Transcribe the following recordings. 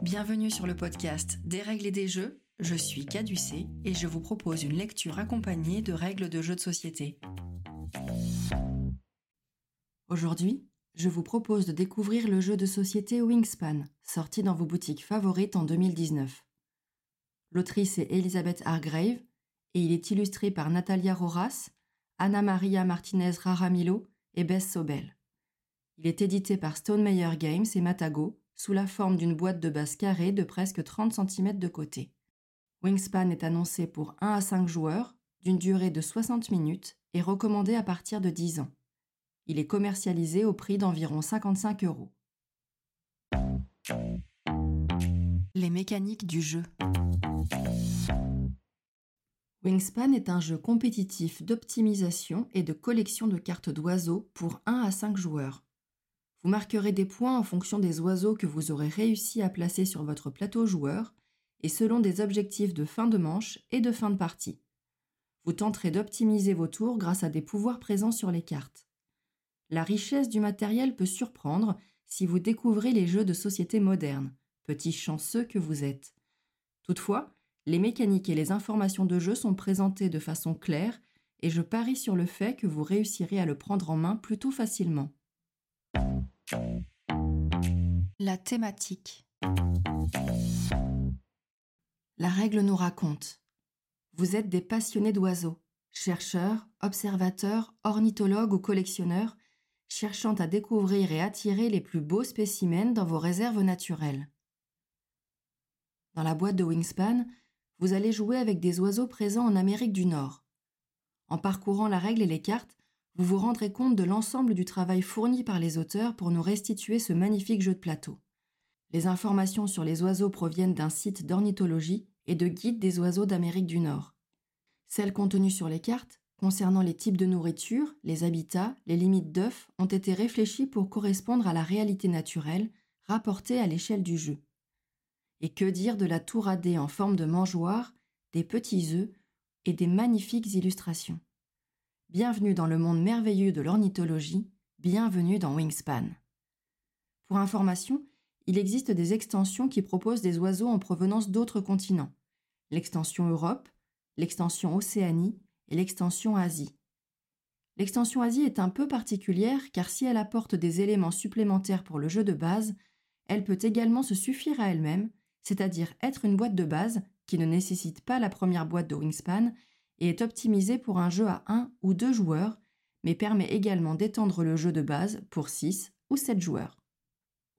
Bienvenue sur le podcast Des règles et des jeux. Je suis Caducé et je vous propose une lecture accompagnée de règles de jeux de société. Aujourd'hui, je vous propose de découvrir le jeu de société Wingspan, sorti dans vos boutiques favorites en 2019. L'autrice est Elisabeth Hargrave et il est illustré par Natalia Roras, Anna Maria Martinez Raramilo et Bess Sobel. Il est édité par Stone Meyer Games et Matago sous la forme d'une boîte de base carrée de presque 30 cm de côté. Wingspan est annoncé pour 1 à 5 joueurs, d'une durée de 60 minutes et recommandé à partir de 10 ans. Il est commercialisé au prix d'environ 55 euros. Les mécaniques du jeu. Wingspan est un jeu compétitif d'optimisation et de collection de cartes d'oiseaux pour 1 à 5 joueurs. Vous marquerez des points en fonction des oiseaux que vous aurez réussi à placer sur votre plateau joueur et selon des objectifs de fin de manche et de fin de partie. Vous tenterez d'optimiser vos tours grâce à des pouvoirs présents sur les cartes. La richesse du matériel peut surprendre si vous découvrez les jeux de société modernes, petits chanceux que vous êtes. Toutefois, les mécaniques et les informations de jeu sont présentées de façon claire et je parie sur le fait que vous réussirez à le prendre en main plutôt facilement. La thématique. La règle nous raconte. Vous êtes des passionnés d'oiseaux, chercheurs, observateurs, ornithologues ou collectionneurs, cherchant à découvrir et attirer les plus beaux spécimens dans vos réserves naturelles. Dans la boîte de Wingspan, vous allez jouer avec des oiseaux présents en Amérique du Nord. En parcourant la règle et les cartes, vous vous rendrez compte de l'ensemble du travail fourni par les auteurs pour nous restituer ce magnifique jeu de plateau. Les informations sur les oiseaux proviennent d'un site d'ornithologie et de guide des oiseaux d'Amérique du Nord. Celles contenues sur les cartes, concernant les types de nourriture, les habitats, les limites d'œufs, ont été réfléchies pour correspondre à la réalité naturelle rapportée à l'échelle du jeu. Et que dire de la tour en forme de mangeoire, des petits œufs et des magnifiques illustrations? Bienvenue dans le monde merveilleux de l'ornithologie, bienvenue dans Wingspan. Pour information, il existe des extensions qui proposent des oiseaux en provenance d'autres continents. L'extension Europe, l'extension Océanie et l'extension Asie. L'extension Asie est un peu particulière car si elle apporte des éléments supplémentaires pour le jeu de base, elle peut également se suffire à elle-même, c'est-à-dire être une boîte de base qui ne nécessite pas la première boîte de Wingspan est optimisé pour un jeu à 1 ou 2 joueurs, mais permet également d'étendre le jeu de base pour 6 ou 7 joueurs.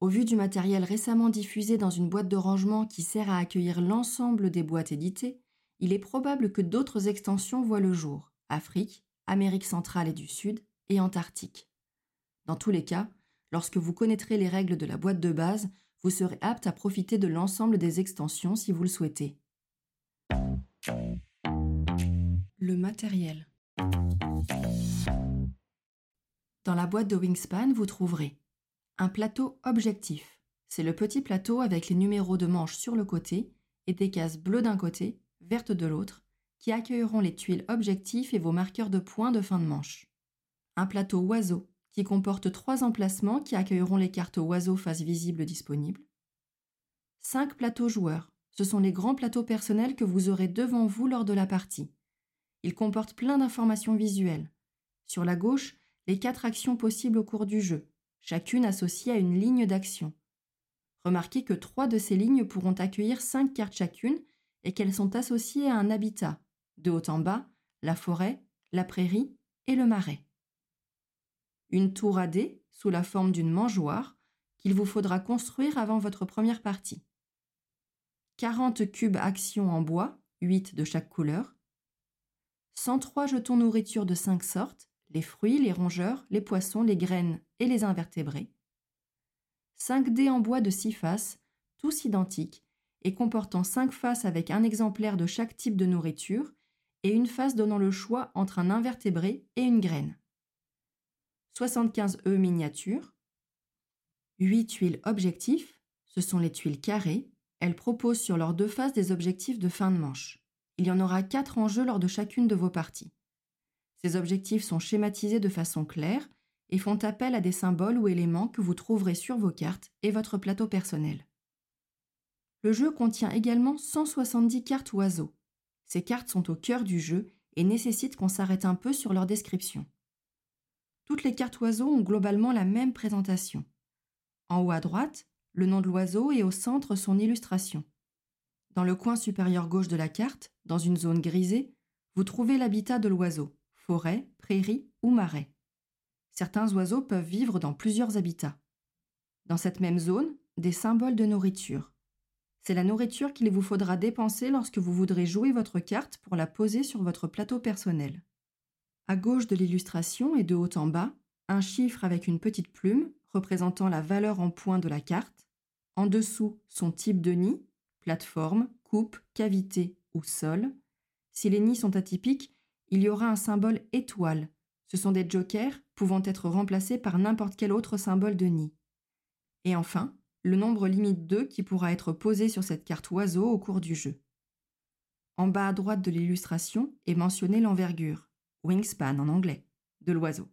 Au vu du matériel récemment diffusé dans une boîte de rangement qui sert à accueillir l'ensemble des boîtes éditées, il est probable que d'autres extensions voient le jour, Afrique, Amérique centrale et du Sud et Antarctique. Dans tous les cas, lorsque vous connaîtrez les règles de la boîte de base, vous serez apte à profiter de l'ensemble des extensions si vous le souhaitez. Le matériel. Dans la boîte de Wingspan, vous trouverez un plateau objectif. C'est le petit plateau avec les numéros de manche sur le côté et des cases bleues d'un côté, vertes de l'autre, qui accueilleront les tuiles objectifs et vos marqueurs de points de fin de manche. Un plateau oiseau qui comporte trois emplacements qui accueilleront les cartes oiseaux face visible disponibles. Cinq plateaux joueurs. Ce sont les grands plateaux personnels que vous aurez devant vous lors de la partie. Il comporte plein d'informations visuelles. Sur la gauche, les quatre actions possibles au cours du jeu, chacune associée à une ligne d'action. Remarquez que trois de ces lignes pourront accueillir cinq cartes chacune et qu'elles sont associées à un habitat, de haut en bas, la forêt, la prairie et le marais. Une tour à dés sous la forme d'une mangeoire qu'il vous faudra construire avant votre première partie. 40 cubes actions en bois, 8 de chaque couleur, 103 jetons nourriture de 5 sortes, les fruits, les rongeurs, les poissons, les graines et les invertébrés. 5 dés en bois de 6 faces, tous identiques, et comportant 5 faces avec un exemplaire de chaque type de nourriture, et une face donnant le choix entre un invertébré et une graine. 75 œufs miniatures. 8 tuiles objectifs, ce sont les tuiles carrées, elles proposent sur leurs deux faces des objectifs de fin de manche. Il y en aura quatre en jeu lors de chacune de vos parties. Ces objectifs sont schématisés de façon claire et font appel à des symboles ou éléments que vous trouverez sur vos cartes et votre plateau personnel. Le jeu contient également 170 cartes oiseaux. Ces cartes sont au cœur du jeu et nécessitent qu'on s'arrête un peu sur leur description. Toutes les cartes oiseaux ont globalement la même présentation. En haut à droite, le nom de l'oiseau et au centre son illustration. Dans le coin supérieur gauche de la carte, dans une zone grisée, vous trouvez l'habitat de l'oiseau, forêt, prairie ou marais. Certains oiseaux peuvent vivre dans plusieurs habitats. Dans cette même zone, des symboles de nourriture. C'est la nourriture qu'il vous faudra dépenser lorsque vous voudrez jouer votre carte pour la poser sur votre plateau personnel. À gauche de l'illustration et de haut en bas, un chiffre avec une petite plume représentant la valeur en points de la carte. En dessous, son type de nid, plateforme, coupe, cavité ou sol. Si les nids sont atypiques, il y aura un symbole étoile. Ce sont des jokers pouvant être remplacés par n'importe quel autre symbole de nid. Et enfin, le nombre limite 2 qui pourra être posé sur cette carte oiseau au cours du jeu. En bas à droite de l'illustration est mentionné l'envergure, wingspan en anglais, de l'oiseau.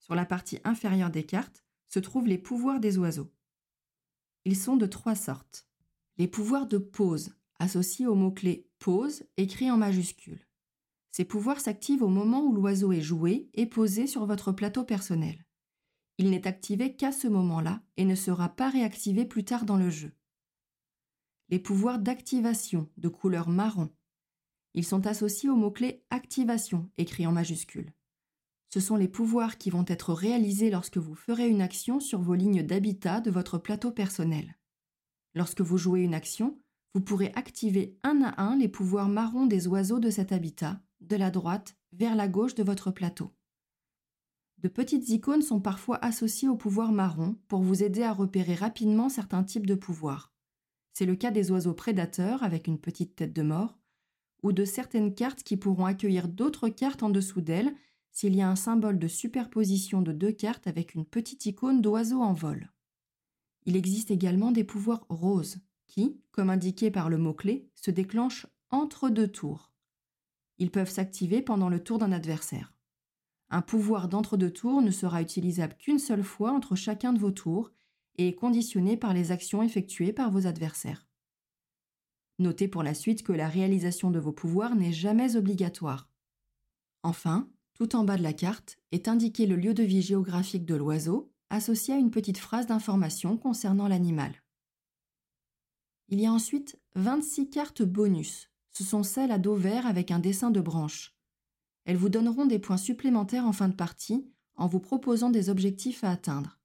Sur la partie inférieure des cartes se trouvent les pouvoirs des oiseaux. Ils sont de trois sortes. Les pouvoirs de pause, associés au mot-clé pause écrit en majuscule. Ces pouvoirs s'activent au moment où l'oiseau est joué et posé sur votre plateau personnel. Il n'est activé qu'à ce moment-là et ne sera pas réactivé plus tard dans le jeu. Les pouvoirs d'activation de couleur marron. Ils sont associés au mot-clé activation écrit en majuscule. Ce sont les pouvoirs qui vont être réalisés lorsque vous ferez une action sur vos lignes d'habitat de votre plateau personnel. Lorsque vous jouez une action, vous pourrez activer un à un les pouvoirs marrons des oiseaux de cet habitat, de la droite vers la gauche de votre plateau. De petites icônes sont parfois associées au pouvoir marron pour vous aider à repérer rapidement certains types de pouvoirs. C'est le cas des oiseaux prédateurs avec une petite tête de mort, ou de certaines cartes qui pourront accueillir d'autres cartes en dessous d'elles s'il y a un symbole de superposition de deux cartes avec une petite icône d'oiseau en vol. Il existe également des pouvoirs roses qui, comme indiqué par le mot-clé, se déclenchent entre deux tours. Ils peuvent s'activer pendant le tour d'un adversaire. Un pouvoir d'entre-deux tours ne sera utilisable qu'une seule fois entre chacun de vos tours et est conditionné par les actions effectuées par vos adversaires. Notez pour la suite que la réalisation de vos pouvoirs n'est jamais obligatoire. Enfin, tout en bas de la carte est indiqué le lieu de vie géographique de l'oiseau, associé à une petite phrase d'information concernant l'animal. Il y a ensuite 26 cartes bonus. Ce sont celles à dos vert avec un dessin de branche. Elles vous donneront des points supplémentaires en fin de partie en vous proposant des objectifs à atteindre.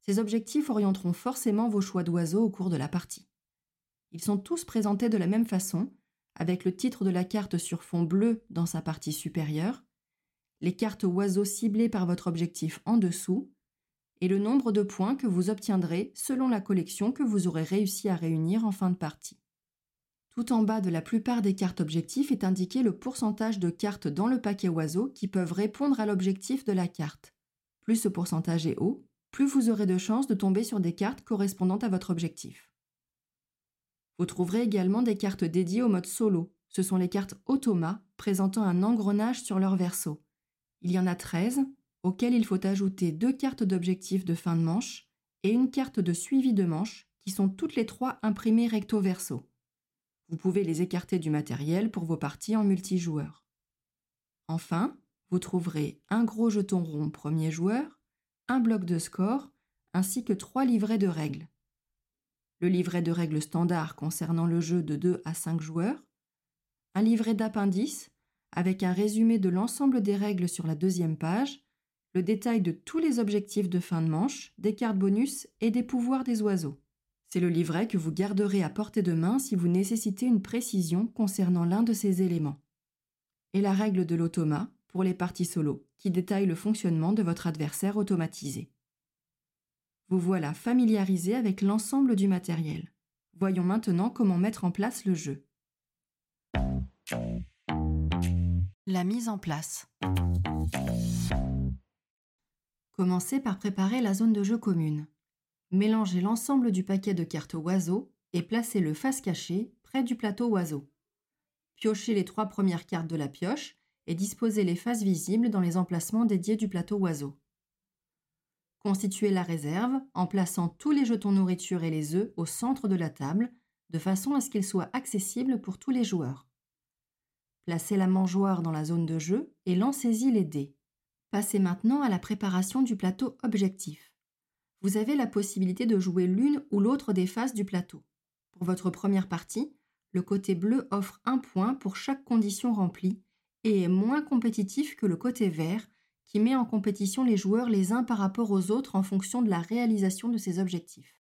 Ces objectifs orienteront forcément vos choix d'oiseaux au cours de la partie. Ils sont tous présentés de la même façon, avec le titre de la carte sur fond bleu dans sa partie supérieure, les cartes oiseaux ciblées par votre objectif en dessous, et le nombre de points que vous obtiendrez selon la collection que vous aurez réussi à réunir en fin de partie. Tout en bas de la plupart des cartes objectifs est indiqué le pourcentage de cartes dans le paquet oiseau qui peuvent répondre à l'objectif de la carte. Plus ce pourcentage est haut, plus vous aurez de chances de tomber sur des cartes correspondant à votre objectif. Vous trouverez également des cartes dédiées au mode solo. Ce sont les cartes automa présentant un engrenage sur leur verso. Il y en a 13, auxquelles il faut ajouter deux cartes d'objectifs de fin de manche et une carte de suivi de manche, qui sont toutes les trois imprimées recto verso. Vous pouvez les écarter du matériel pour vos parties en multijoueur. Enfin, vous trouverez un gros jeton rond premier joueur, un bloc de score, ainsi que trois livrets de règles. Le livret de règles standard concernant le jeu de 2 à 5 joueurs, un livret d'appendices avec un résumé de l'ensemble des règles sur la deuxième page, le détail de tous les objectifs de fin de manche, des cartes bonus et des pouvoirs des oiseaux. C'est le livret que vous garderez à portée de main si vous nécessitez une précision concernant l'un de ces éléments. Et la règle de l'automa pour les parties solo, qui détaille le fonctionnement de votre adversaire automatisé. Vous voilà familiarisé avec l'ensemble du matériel. Voyons maintenant comment mettre en place le jeu. La mise en place. Commencez par préparer la zone de jeu commune. Mélangez l'ensemble du paquet de cartes oiseaux et placez-le face cachée près du plateau oiseau. Piochez les trois premières cartes de la pioche et disposez les faces visibles dans les emplacements dédiés du plateau oiseau. Constituez la réserve en plaçant tous les jetons nourriture et les œufs au centre de la table, de façon à ce qu'ils soient accessibles pour tous les joueurs. Placez la mangeoire dans la zone de jeu et lancez-y les dés. Passez maintenant à la préparation du plateau objectif. Vous avez la possibilité de jouer l'une ou l'autre des faces du plateau. Pour votre première partie, le côté bleu offre un point pour chaque condition remplie et est moins compétitif que le côté vert qui met en compétition les joueurs les uns par rapport aux autres en fonction de la réalisation de ces objectifs.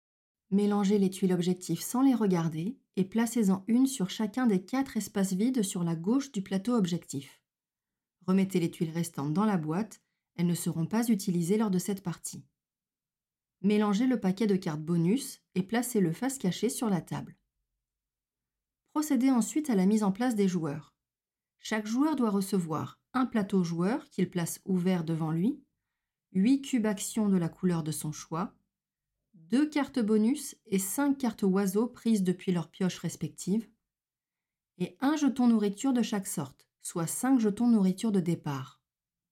Mélangez les tuiles objectifs sans les regarder et placez-en une sur chacun des quatre espaces vides sur la gauche du plateau objectif. Remettez les tuiles restantes dans la boîte, elles ne seront pas utilisées lors de cette partie. Mélangez le paquet de cartes bonus et placez le face caché sur la table. Procédez ensuite à la mise en place des joueurs. Chaque joueur doit recevoir un plateau joueur qu'il place ouvert devant lui, 8 cubes actions de la couleur de son choix, deux cartes bonus et cinq cartes oiseaux prises depuis leurs pioches respectives, et un jeton nourriture de chaque sorte, soit cinq jetons nourriture de départ.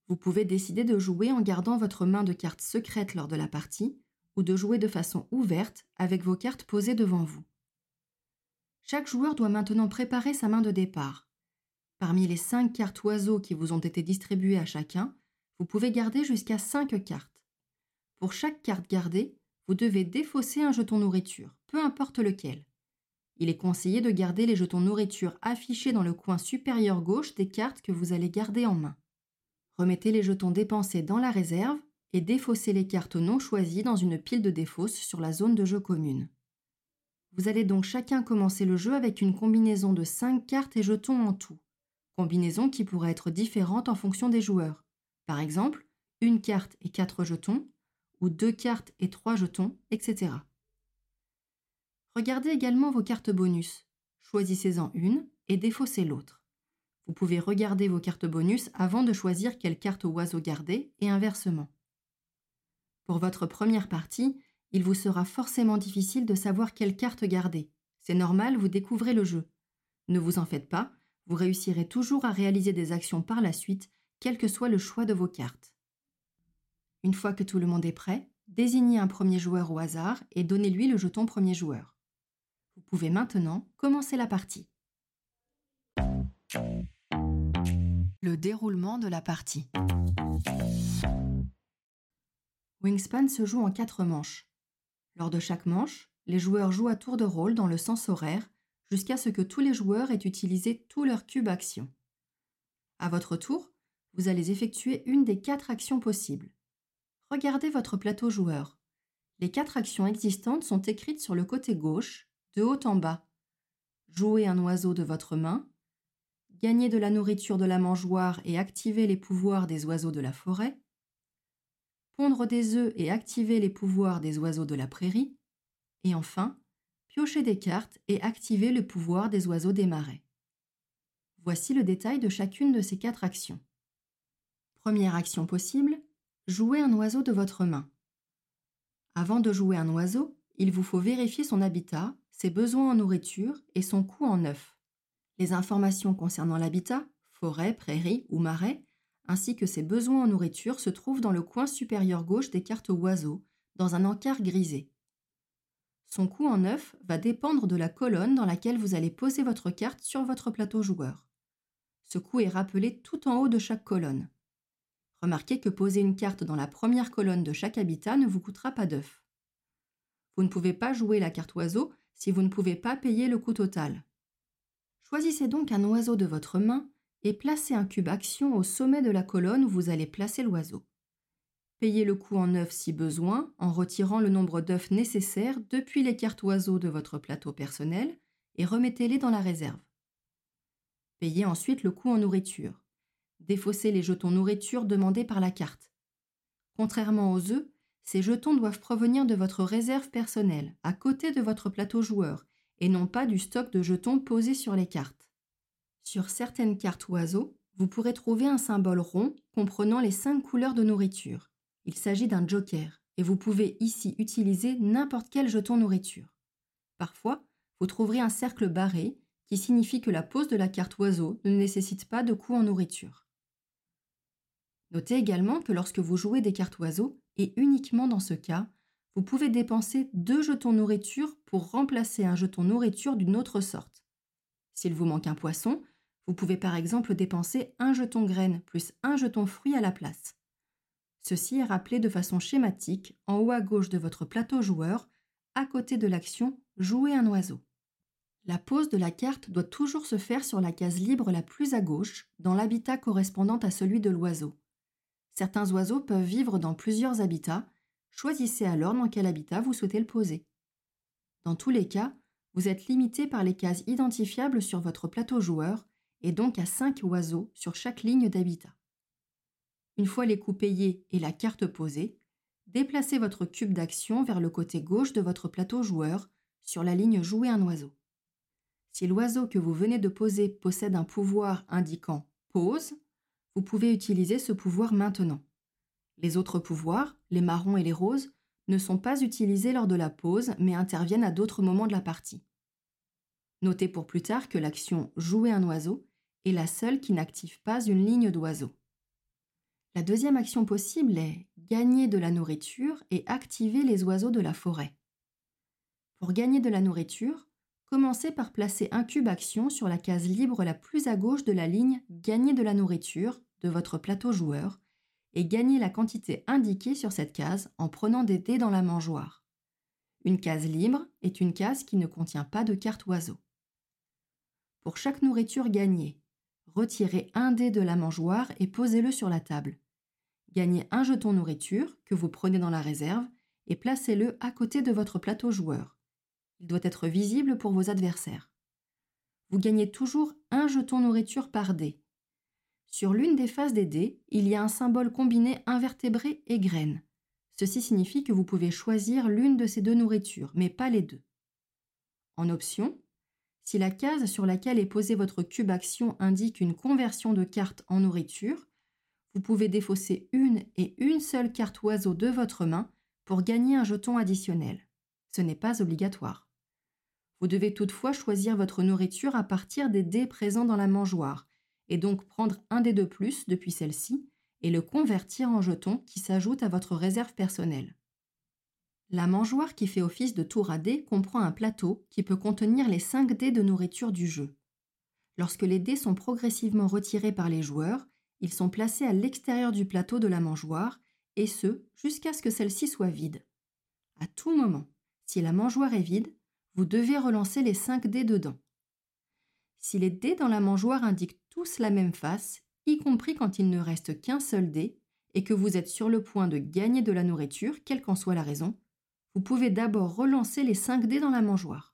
Vous pouvez décider de jouer en gardant votre main de cartes secrètes lors de la partie, ou de jouer de façon ouverte avec vos cartes posées devant vous. Chaque joueur doit maintenant préparer sa main de départ. Parmi les cinq cartes oiseaux qui vous ont été distribuées à chacun, vous pouvez garder jusqu'à cinq cartes. Pour chaque carte gardée, vous devez défausser un jeton nourriture, peu importe lequel. Il est conseillé de garder les jetons nourriture affichés dans le coin supérieur gauche des cartes que vous allez garder en main. Remettez les jetons dépensés dans la réserve et défaussez les cartes non choisies dans une pile de défausse sur la zone de jeu commune. Vous allez donc chacun commencer le jeu avec une combinaison de 5 cartes et jetons en tout combinaison qui pourrait être différente en fonction des joueurs. Par exemple, une carte et quatre jetons, ou deux cartes et trois jetons, etc. Regardez également vos cartes bonus. Choisissez-en une et défaussez l'autre. Vous pouvez regarder vos cartes bonus avant de choisir quelle carte oiseau garder et inversement. Pour votre première partie, il vous sera forcément difficile de savoir quelle carte garder. C'est normal, vous découvrez le jeu. Ne vous en faites pas, vous réussirez toujours à réaliser des actions par la suite, quel que soit le choix de vos cartes. Une fois que tout le monde est prêt, désignez un premier joueur au hasard et donnez-lui le jeton premier joueur. Vous pouvez maintenant commencer la partie. Le déroulement de la partie. Wingspan se joue en quatre manches. Lors de chaque manche, les joueurs jouent à tour de rôle dans le sens horaire jusqu'à ce que tous les joueurs aient utilisé tous leurs cubes actions. À votre tour, vous allez effectuer une des quatre actions possibles. Regardez votre plateau joueur. Les quatre actions existantes sont écrites sur le côté gauche, de haut en bas. Jouer un oiseau de votre main, gagner de la nourriture de la mangeoire et activer les pouvoirs des oiseaux de la forêt, pondre des œufs et activer les pouvoirs des oiseaux de la prairie, et enfin, piocher des cartes et activer le pouvoir des oiseaux des marais. Voici le détail de chacune de ces quatre actions. Première action possible, jouer un oiseau de votre main. Avant de jouer un oiseau, il vous faut vérifier son habitat, ses besoins en nourriture et son coût en œuf. Les informations concernant l'habitat, forêt, prairie ou marais, ainsi que ses besoins en nourriture se trouvent dans le coin supérieur gauche des cartes oiseaux, dans un encart grisé. Son coût en œuf va dépendre de la colonne dans laquelle vous allez poser votre carte sur votre plateau joueur. Ce coût est rappelé tout en haut de chaque colonne. Remarquez que poser une carte dans la première colonne de chaque habitat ne vous coûtera pas d'œuf. Vous ne pouvez pas jouer la carte oiseau si vous ne pouvez pas payer le coût total. Choisissez donc un oiseau de votre main et placez un cube action au sommet de la colonne où vous allez placer l'oiseau. Payez le coût en œufs si besoin en retirant le nombre d'œufs nécessaires depuis les cartes oiseaux de votre plateau personnel et remettez-les dans la réserve. Payez ensuite le coût en nourriture. Défaussez les jetons nourriture demandés par la carte. Contrairement aux œufs, ces jetons doivent provenir de votre réserve personnelle, à côté de votre plateau joueur, et non pas du stock de jetons posés sur les cartes. Sur certaines cartes oiseaux, vous pourrez trouver un symbole rond comprenant les cinq couleurs de nourriture. Il s'agit d'un joker et vous pouvez ici utiliser n'importe quel jeton nourriture. Parfois, vous trouverez un cercle barré qui signifie que la pose de la carte oiseau ne nécessite pas de coût en nourriture. Notez également que lorsque vous jouez des cartes oiseaux, et uniquement dans ce cas, vous pouvez dépenser deux jetons nourriture pour remplacer un jeton nourriture d'une autre sorte. S'il vous manque un poisson, vous pouvez par exemple dépenser un jeton graine plus un jeton fruit à la place. Ceci est rappelé de façon schématique en haut à gauche de votre plateau joueur, à côté de l'action Jouer un oiseau. La pose de la carte doit toujours se faire sur la case libre la plus à gauche, dans l'habitat correspondant à celui de l'oiseau. Certains oiseaux peuvent vivre dans plusieurs habitats, choisissez alors dans quel habitat vous souhaitez le poser. Dans tous les cas, vous êtes limité par les cases identifiables sur votre plateau joueur et donc à 5 oiseaux sur chaque ligne d'habitat. Une fois les coups payés et la carte posée, déplacez votre cube d'action vers le côté gauche de votre plateau joueur sur la ligne Jouer un oiseau. Si l'oiseau que vous venez de poser possède un pouvoir indiquant Pose, vous pouvez utiliser ce pouvoir maintenant. Les autres pouvoirs, les marrons et les roses, ne sont pas utilisés lors de la pause mais interviennent à d'autres moments de la partie. Notez pour plus tard que l'action Jouer un oiseau est la seule qui n'active pas une ligne d'oiseau. La deuxième action possible est gagner de la nourriture et activer les oiseaux de la forêt. Pour gagner de la nourriture, commencez par placer un cube action sur la case libre la plus à gauche de la ligne Gagner de la nourriture de votre plateau joueur et gagnez la quantité indiquée sur cette case en prenant des dés dans la mangeoire. Une case libre est une case qui ne contient pas de carte oiseau. Pour chaque nourriture gagnée, retirez un dé de la mangeoire et posez-le sur la table. Gagnez un jeton nourriture que vous prenez dans la réserve et placez-le à côté de votre plateau joueur. Il doit être visible pour vos adversaires. Vous gagnez toujours un jeton nourriture par dé. Sur l'une des faces des dés, il y a un symbole combiné invertébré et graine. Ceci signifie que vous pouvez choisir l'une de ces deux nourritures, mais pas les deux. En option, si la case sur laquelle est posé votre cube action indique une conversion de carte en nourriture, vous pouvez défausser une et une seule carte oiseau de votre main pour gagner un jeton additionnel. Ce n'est pas obligatoire. Vous devez toutefois choisir votre nourriture à partir des dés présents dans la mangeoire, et donc prendre un dé de plus depuis celle-ci et le convertir en jeton qui s'ajoute à votre réserve personnelle. La mangeoire qui fait office de tour à dés comprend un plateau qui peut contenir les 5 dés de nourriture du jeu. Lorsque les dés sont progressivement retirés par les joueurs, ils sont placés à l'extérieur du plateau de la mangeoire, et ce, jusqu'à ce que celle-ci soit vide. À tout moment, si la mangeoire est vide, vous devez relancer les 5 dés dedans. Si les dés dans la mangeoire indiquent tous la même face, y compris quand il ne reste qu'un seul dé, et que vous êtes sur le point de gagner de la nourriture, quelle qu'en soit la raison, vous pouvez d'abord relancer les 5 dés dans la mangeoire.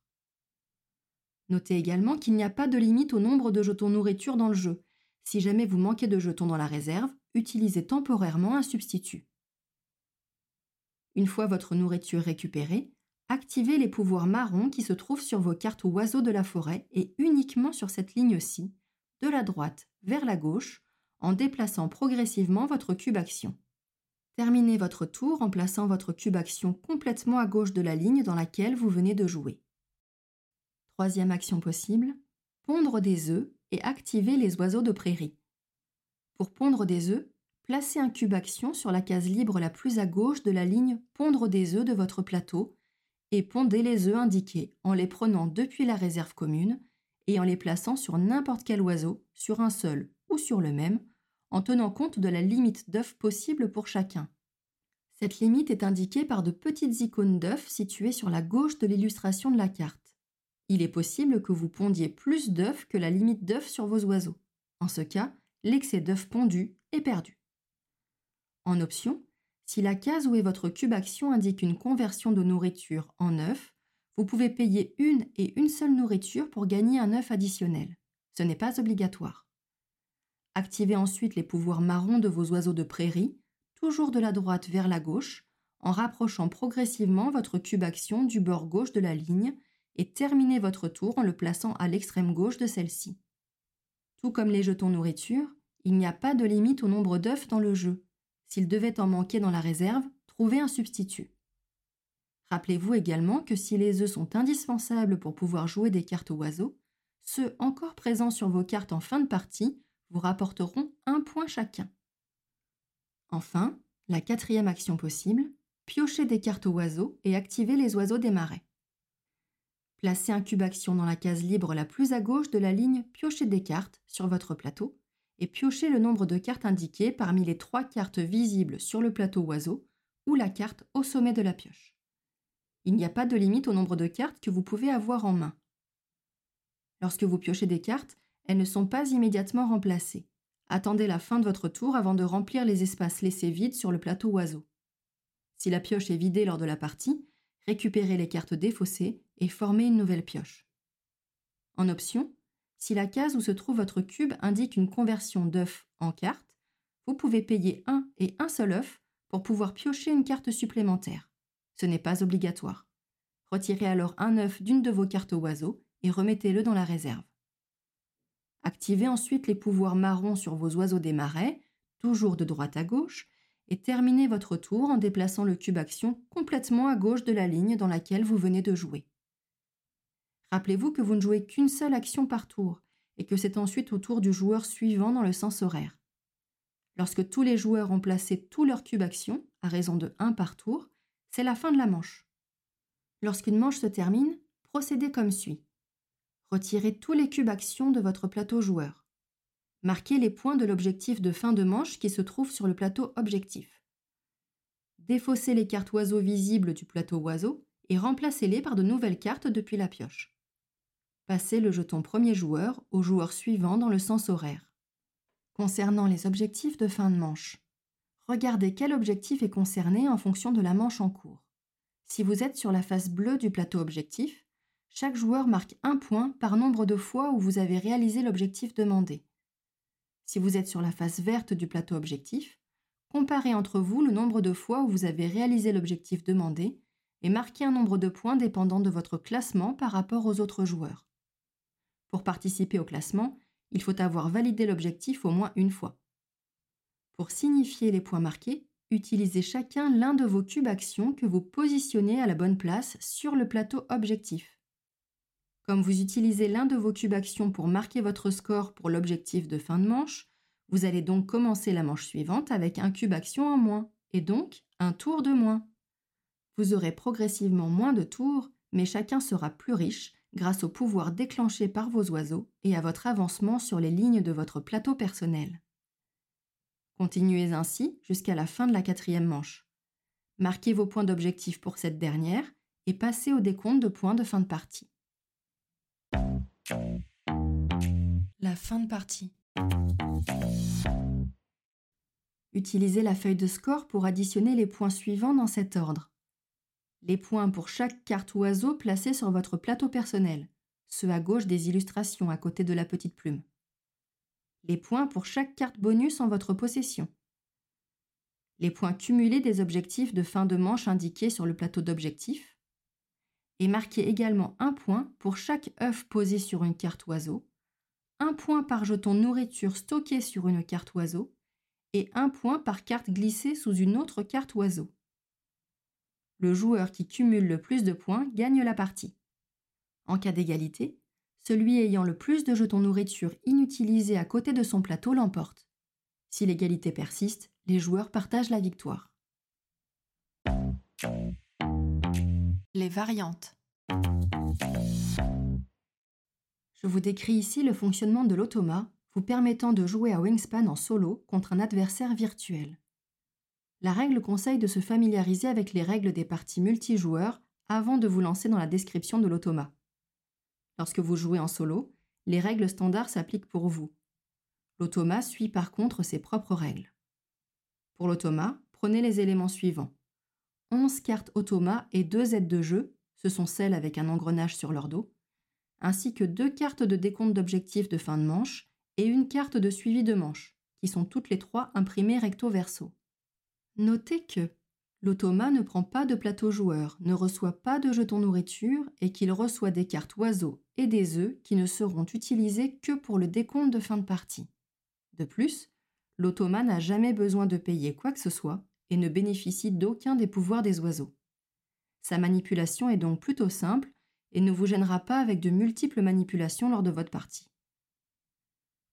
Notez également qu'il n'y a pas de limite au nombre de jetons nourriture dans le jeu. Si jamais vous manquez de jetons dans la réserve, utilisez temporairement un substitut. Une fois votre nourriture récupérée, activez les pouvoirs marrons qui se trouvent sur vos cartes oiseaux de la forêt et uniquement sur cette ligne-ci, de la droite vers la gauche, en déplaçant progressivement votre cube action. Terminez votre tour en plaçant votre cube action complètement à gauche de la ligne dans laquelle vous venez de jouer. Troisième action possible, pondre des œufs et activer les oiseaux de prairie. Pour pondre des œufs, placez un cube action sur la case libre la plus à gauche de la ligne Pondre des œufs de votre plateau et pondez les œufs indiqués en les prenant depuis la réserve commune et en les plaçant sur n'importe quel oiseau, sur un seul ou sur le même, en tenant compte de la limite d'œufs possible pour chacun. Cette limite est indiquée par de petites icônes d'œufs situées sur la gauche de l'illustration de la carte. Il est possible que vous pondiez plus d'œufs que la limite d'œufs sur vos oiseaux. En ce cas, l'excès d'œufs pondus est perdu. En option, si la case où est votre cube action indique une conversion de nourriture en œuf, vous pouvez payer une et une seule nourriture pour gagner un œuf additionnel. Ce n'est pas obligatoire. Activez ensuite les pouvoirs marrons de vos oiseaux de prairie, toujours de la droite vers la gauche, en rapprochant progressivement votre cube action du bord gauche de la ligne et terminez votre tour en le plaçant à l'extrême gauche de celle-ci. Tout comme les jetons nourriture, il n'y a pas de limite au nombre d'œufs dans le jeu. S'il devait en manquer dans la réserve, trouvez un substitut. Rappelez-vous également que si les œufs sont indispensables pour pouvoir jouer des cartes oiseaux, ceux encore présents sur vos cartes en fin de partie vous rapporteront un point chacun. Enfin, La quatrième action possible, piochez des cartes oiseaux et activez les oiseaux des marais. Placez un cube action dans la case libre la plus à gauche de la ligne Piocher des cartes sur votre plateau et piochez le nombre de cartes indiquées parmi les trois cartes visibles sur le plateau oiseau ou la carte au sommet de la pioche. Il n'y a pas de limite au nombre de cartes que vous pouvez avoir en main. Lorsque vous piochez des cartes, elles ne sont pas immédiatement remplacées. Attendez la fin de votre tour avant de remplir les espaces laissés vides sur le plateau oiseau. Si la pioche est vidée lors de la partie, récupérez les cartes défaussées et formez une nouvelle pioche. En option, si la case où se trouve votre cube indique une conversion d'œuf en carte, vous pouvez payer un et un seul œuf pour pouvoir piocher une carte supplémentaire. Ce n'est pas obligatoire. Retirez alors un œuf d'une de vos cartes oiseaux et remettez-le dans la réserve. Activez ensuite les pouvoirs marrons sur vos oiseaux des marais, toujours de droite à gauche, et terminez votre tour en déplaçant le cube action complètement à gauche de la ligne dans laquelle vous venez de jouer. Rappelez-vous que vous ne jouez qu'une seule action par tour et que c'est ensuite au tour du joueur suivant dans le sens horaire. Lorsque tous les joueurs ont placé tout leur cube action, à raison de 1 par tour, c'est la fin de la manche. Lorsqu'une manche se termine, procédez comme suit. Retirez tous les cubes actions de votre plateau joueur. Marquez les points de l'objectif de fin de manche qui se trouve sur le plateau objectif. Défaussez les cartes oiseaux visibles du plateau oiseau et remplacez-les par de nouvelles cartes depuis la pioche. Passez le jeton premier joueur au joueur suivant dans le sens horaire. Concernant les objectifs de fin de manche, regardez quel objectif est concerné en fonction de la manche en cours. Si vous êtes sur la face bleue du plateau objectif, chaque joueur marque un point par nombre de fois où vous avez réalisé l'objectif demandé. Si vous êtes sur la face verte du plateau objectif, comparez entre vous le nombre de fois où vous avez réalisé l'objectif demandé et marquez un nombre de points dépendant de votre classement par rapport aux autres joueurs. Pour participer au classement, il faut avoir validé l'objectif au moins une fois. Pour signifier les points marqués, utilisez chacun l'un de vos cubes actions que vous positionnez à la bonne place sur le plateau objectif. Comme vous utilisez l'un de vos cubes actions pour marquer votre score pour l'objectif de fin de manche, vous allez donc commencer la manche suivante avec un cube action en moins, et donc un tour de moins. Vous aurez progressivement moins de tours, mais chacun sera plus riche grâce au pouvoir déclenché par vos oiseaux et à votre avancement sur les lignes de votre plateau personnel. Continuez ainsi jusqu'à la fin de la quatrième manche. Marquez vos points d'objectif pour cette dernière et passez au décompte de points de fin de partie. La fin de partie. Utilisez la feuille de score pour additionner les points suivants dans cet ordre les points pour chaque carte oiseau placée sur votre plateau personnel, ceux à gauche des illustrations à côté de la petite plume. Les points pour chaque carte bonus en votre possession. Les points cumulés des objectifs de fin de manche indiqués sur le plateau d'objectifs. Et marquez également un point pour chaque œuf posé sur une carte oiseau, un point par jeton nourriture stocké sur une carte oiseau et un point par carte glissée sous une autre carte oiseau le joueur qui cumule le plus de points gagne la partie. En cas d'égalité, celui ayant le plus de jetons nourriture inutilisés à côté de son plateau l'emporte. Si l'égalité persiste, les joueurs partagent la victoire. Les variantes. Je vous décris ici le fonctionnement de l'automa, vous permettant de jouer à Wingspan en solo contre un adversaire virtuel la règle conseille de se familiariser avec les règles des parties multijoueurs avant de vous lancer dans la description de l'automa. Lorsque vous jouez en solo, les règles standards s'appliquent pour vous. L'automa suit par contre ses propres règles. Pour l'automa, prenez les éléments suivants. 11 cartes automa et 2 aides de jeu, ce sont celles avec un engrenage sur leur dos, ainsi que deux cartes de décompte d'objectifs de fin de manche et une carte de suivi de manche, qui sont toutes les trois imprimées recto verso. Notez que l'automa ne prend pas de plateau joueur, ne reçoit pas de jetons nourriture et qu'il reçoit des cartes oiseaux et des œufs qui ne seront utilisés que pour le décompte de fin de partie. De plus, l'automa n'a jamais besoin de payer quoi que ce soit et ne bénéficie d'aucun des pouvoirs des oiseaux. Sa manipulation est donc plutôt simple et ne vous gênera pas avec de multiples manipulations lors de votre partie.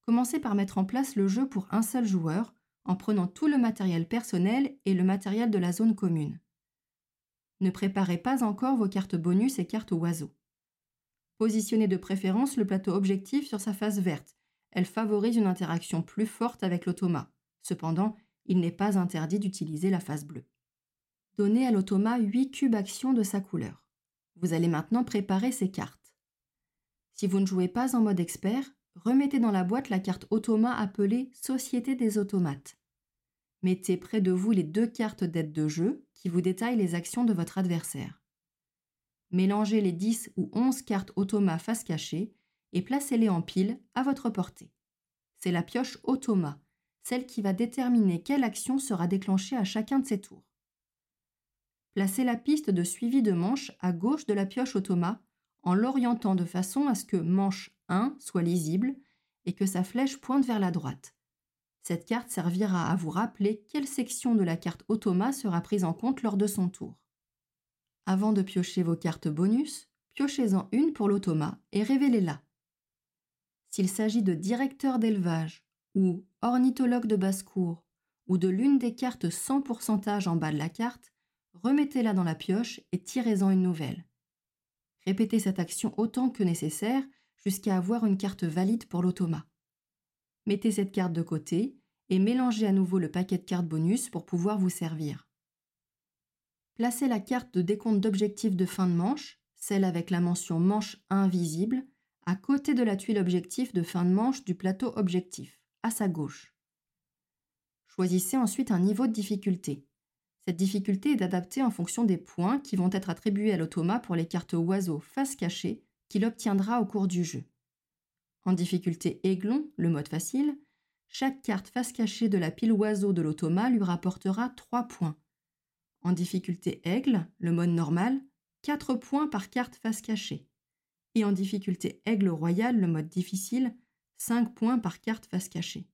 Commencez par mettre en place le jeu pour un seul joueur en prenant tout le matériel personnel et le matériel de la zone commune. Ne préparez pas encore vos cartes bonus et cartes oiseaux. Positionnez de préférence le plateau objectif sur sa face verte. Elle favorise une interaction plus forte avec l'automa. Cependant, il n'est pas interdit d'utiliser la face bleue. Donnez à l'automa 8 cubes actions de sa couleur. Vous allez maintenant préparer ces cartes. Si vous ne jouez pas en mode expert, remettez dans la boîte la carte automa appelée Société des automates. Mettez près de vous les deux cartes d'aide de jeu qui vous détaillent les actions de votre adversaire. Mélangez les 10 ou 11 cartes automa face cachée et placez-les en pile à votre portée. C'est la pioche automa, celle qui va déterminer quelle action sera déclenchée à chacun de ces tours. Placez la piste de suivi de manche à gauche de la pioche automa en l'orientant de façon à ce que manche 1 soit lisible et que sa flèche pointe vers la droite. Cette carte servira à vous rappeler quelle section de la carte automa sera prise en compte lors de son tour. Avant de piocher vos cartes bonus, piochez-en une pour l'automa et révélez-la. S'il s'agit de directeur d'élevage ou ornithologue de basse-cour ou de l'une des cartes sans pourcentage en bas de la carte, remettez-la dans la pioche et tirez-en une nouvelle. Répétez cette action autant que nécessaire jusqu'à avoir une carte valide pour l'automa. Mettez cette carte de côté et mélangez à nouveau le paquet de cartes bonus pour pouvoir vous servir. Placez la carte de décompte d'objectifs de fin de manche, celle avec la mention manche invisible, à côté de la tuile objectif de fin de manche du plateau objectif, à sa gauche. Choisissez ensuite un niveau de difficulté. Cette difficulté est adaptée en fonction des points qui vont être attribués à l'automa pour les cartes oiseaux face cachée qu'il obtiendra au cours du jeu. En difficulté aiglon, le mode facile, chaque carte face cachée de la pile oiseau de l'automa lui rapportera 3 points. En difficulté aigle, le mode normal, 4 points par carte face cachée. Et en difficulté aigle royal, le mode difficile, 5 points par carte face cachée.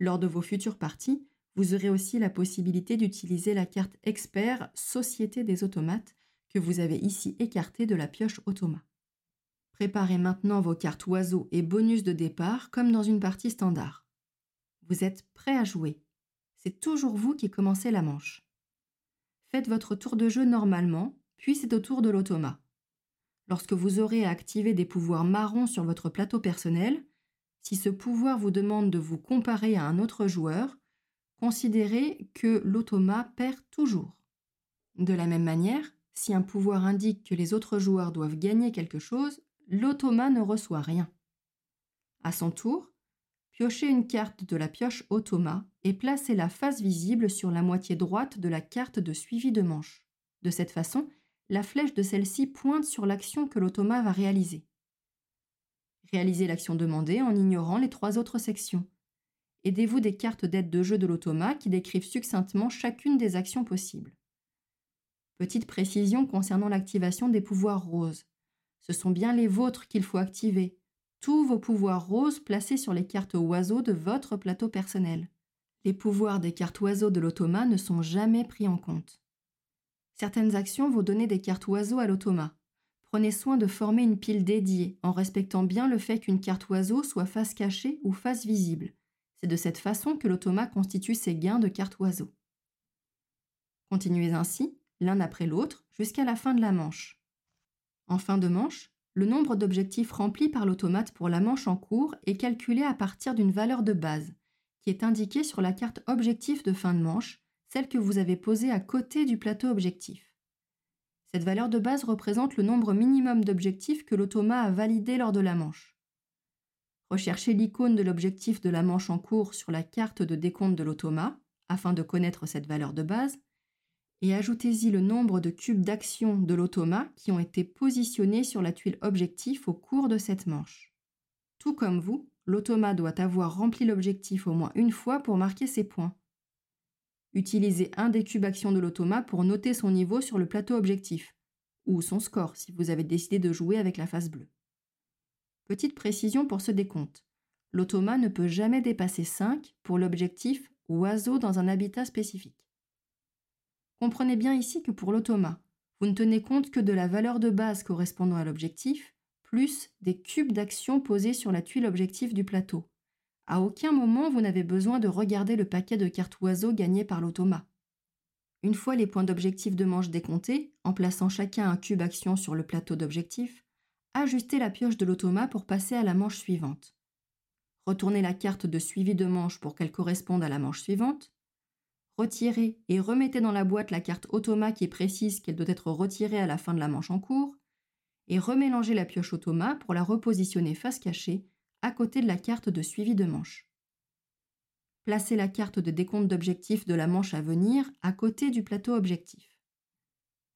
Lors de vos futures parties, vous aurez aussi la possibilité d'utiliser la carte expert Société des automates que vous avez ici écartée de la pioche automa. Préparez maintenant vos cartes oiseaux et bonus de départ comme dans une partie standard. Vous êtes prêt à jouer. C'est toujours vous qui commencez la manche. Faites votre tour de jeu normalement, puis c'est au tour de l'automa. Lorsque vous aurez à activer des pouvoirs marrons sur votre plateau personnel, si ce pouvoir vous demande de vous comparer à un autre joueur, considérez que l'automa perd toujours. De la même manière, si un pouvoir indique que les autres joueurs doivent gagner quelque chose, l'automa ne reçoit rien. À son tour, piochez une carte de la pioche automa et placez la face visible sur la moitié droite de la carte de suivi de manche. De cette façon, la flèche de celle-ci pointe sur l'action que l'automa va réaliser. Réalisez l'action demandée en ignorant les trois autres sections. Aidez-vous des cartes d'aide de jeu de l'automa qui décrivent succinctement chacune des actions possibles. Petite précision concernant l'activation des pouvoirs roses. Ce sont bien les vôtres qu'il faut activer. Tous vos pouvoirs roses placés sur les cartes oiseaux de votre plateau personnel. Les pouvoirs des cartes oiseaux de l'automa ne sont jamais pris en compte. Certaines actions vont donner des cartes oiseaux à l'automa. Prenez soin de former une pile dédiée en respectant bien le fait qu'une carte oiseau soit face cachée ou face visible. C'est de cette façon que l'automa constitue ses gains de cartes oiseaux. Continuez ainsi, l'un après l'autre, jusqu'à la fin de la manche. En fin de manche, le nombre d'objectifs remplis par l'automate pour la manche en cours est calculé à partir d'une valeur de base, qui est indiquée sur la carte objectif de fin de manche, celle que vous avez posée à côté du plateau objectif. Cette valeur de base représente le nombre minimum d'objectifs que l'automa a validé lors de la manche. Recherchez l'icône de l'objectif de la manche en cours sur la carte de décompte de l'automa afin de connaître cette valeur de base et ajoutez-y le nombre de cubes d'action de l'automa qui ont été positionnés sur la tuile objectif au cours de cette manche. Tout comme vous, l'automa doit avoir rempli l'objectif au moins une fois pour marquer ses points. Utilisez un des cubes action de l'automa pour noter son niveau sur le plateau objectif, ou son score si vous avez décidé de jouer avec la face bleue. Petite précision pour ce décompte. L'automa ne peut jamais dépasser 5 pour l'objectif oiseau dans un habitat spécifique. Comprenez bien ici que pour l'automa, vous ne tenez compte que de la valeur de base correspondant à l'objectif, plus des cubes d'action posés sur la tuile objectif du plateau, À aucun moment vous n'avez besoin de regarder le paquet de cartes oiseaux gagné par l'automa. Une fois les points d'objectif de manche décomptés, en plaçant chacun un cube action sur le plateau d'objectif, ajustez la pioche de l'automa pour passer à la manche suivante. Retournez la carte de suivi de manche pour qu'elle corresponde à la manche suivante. Retirez et remettez dans la boîte la carte automa qui précise qu'elle doit être retirée à la fin de la manche en cours. Et remélangez la pioche automa pour la repositionner face cachée à côté de la carte de suivi de manche. Placez la carte de décompte d'objectif de la manche à venir à côté du plateau objectif.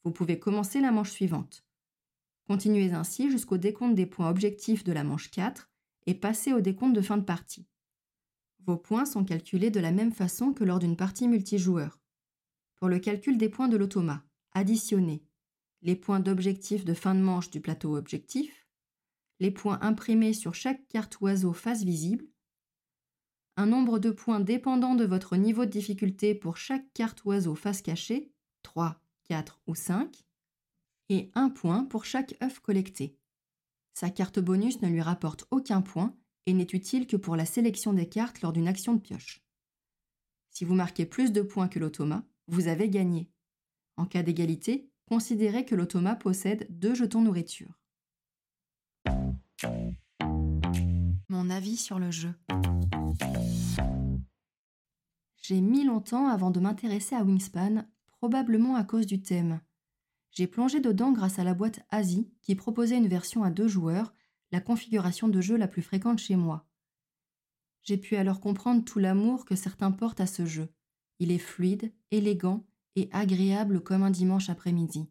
Vous pouvez commencer la manche suivante. Continuez ainsi jusqu'au décompte des points objectifs de la manche 4 et passez au décompte de fin de partie. Vos points sont calculés de la même façon que lors d'une partie multijoueur. Pour le calcul des points de l'automa, additionnez les points d'objectif de fin de manche du plateau objectif, les points imprimés sur chaque carte oiseau face visible, un nombre de points dépendant de votre niveau de difficulté pour chaque carte oiseau face cachée, 3, 4 ou 5, et un point pour chaque œuf collecté. Sa carte bonus ne lui rapporte aucun point et n'est utile que pour la sélection des cartes lors d'une action de pioche. Si vous marquez plus de points que l'automa, vous avez gagné. En cas d'égalité, considérez que l'automa possède deux jetons nourriture. Mon avis sur le jeu. J'ai mis longtemps avant de m'intéresser à Wingspan, probablement à cause du thème. J'ai plongé dedans grâce à la boîte Asie qui proposait une version à deux joueurs, la configuration de jeu la plus fréquente chez moi. J'ai pu alors comprendre tout l'amour que certains portent à ce jeu. Il est fluide, élégant et agréable comme un dimanche après-midi.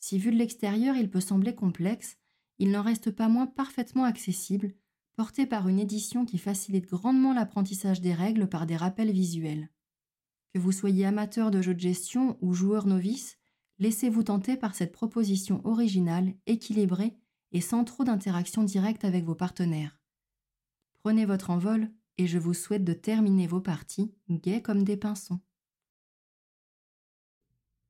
Si vu de l'extérieur il peut sembler complexe, il n'en reste pas moins parfaitement accessible, porté par une édition qui facilite grandement l'apprentissage des règles par des rappels visuels. Que vous soyez amateur de jeux de gestion ou joueur novice, laissez-vous tenter par cette proposition originale, équilibrée et sans trop d'interaction directe avec vos partenaires. Prenez votre envol et je vous souhaite de terminer vos parties gaies comme des pinsons.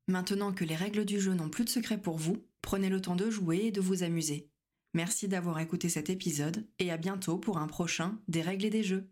Maintenant que les règles du jeu n'ont plus de secret pour vous, prenez le temps de jouer et de vous amuser. Merci d'avoir écouté cet épisode et à bientôt pour un prochain Des règles et des jeux.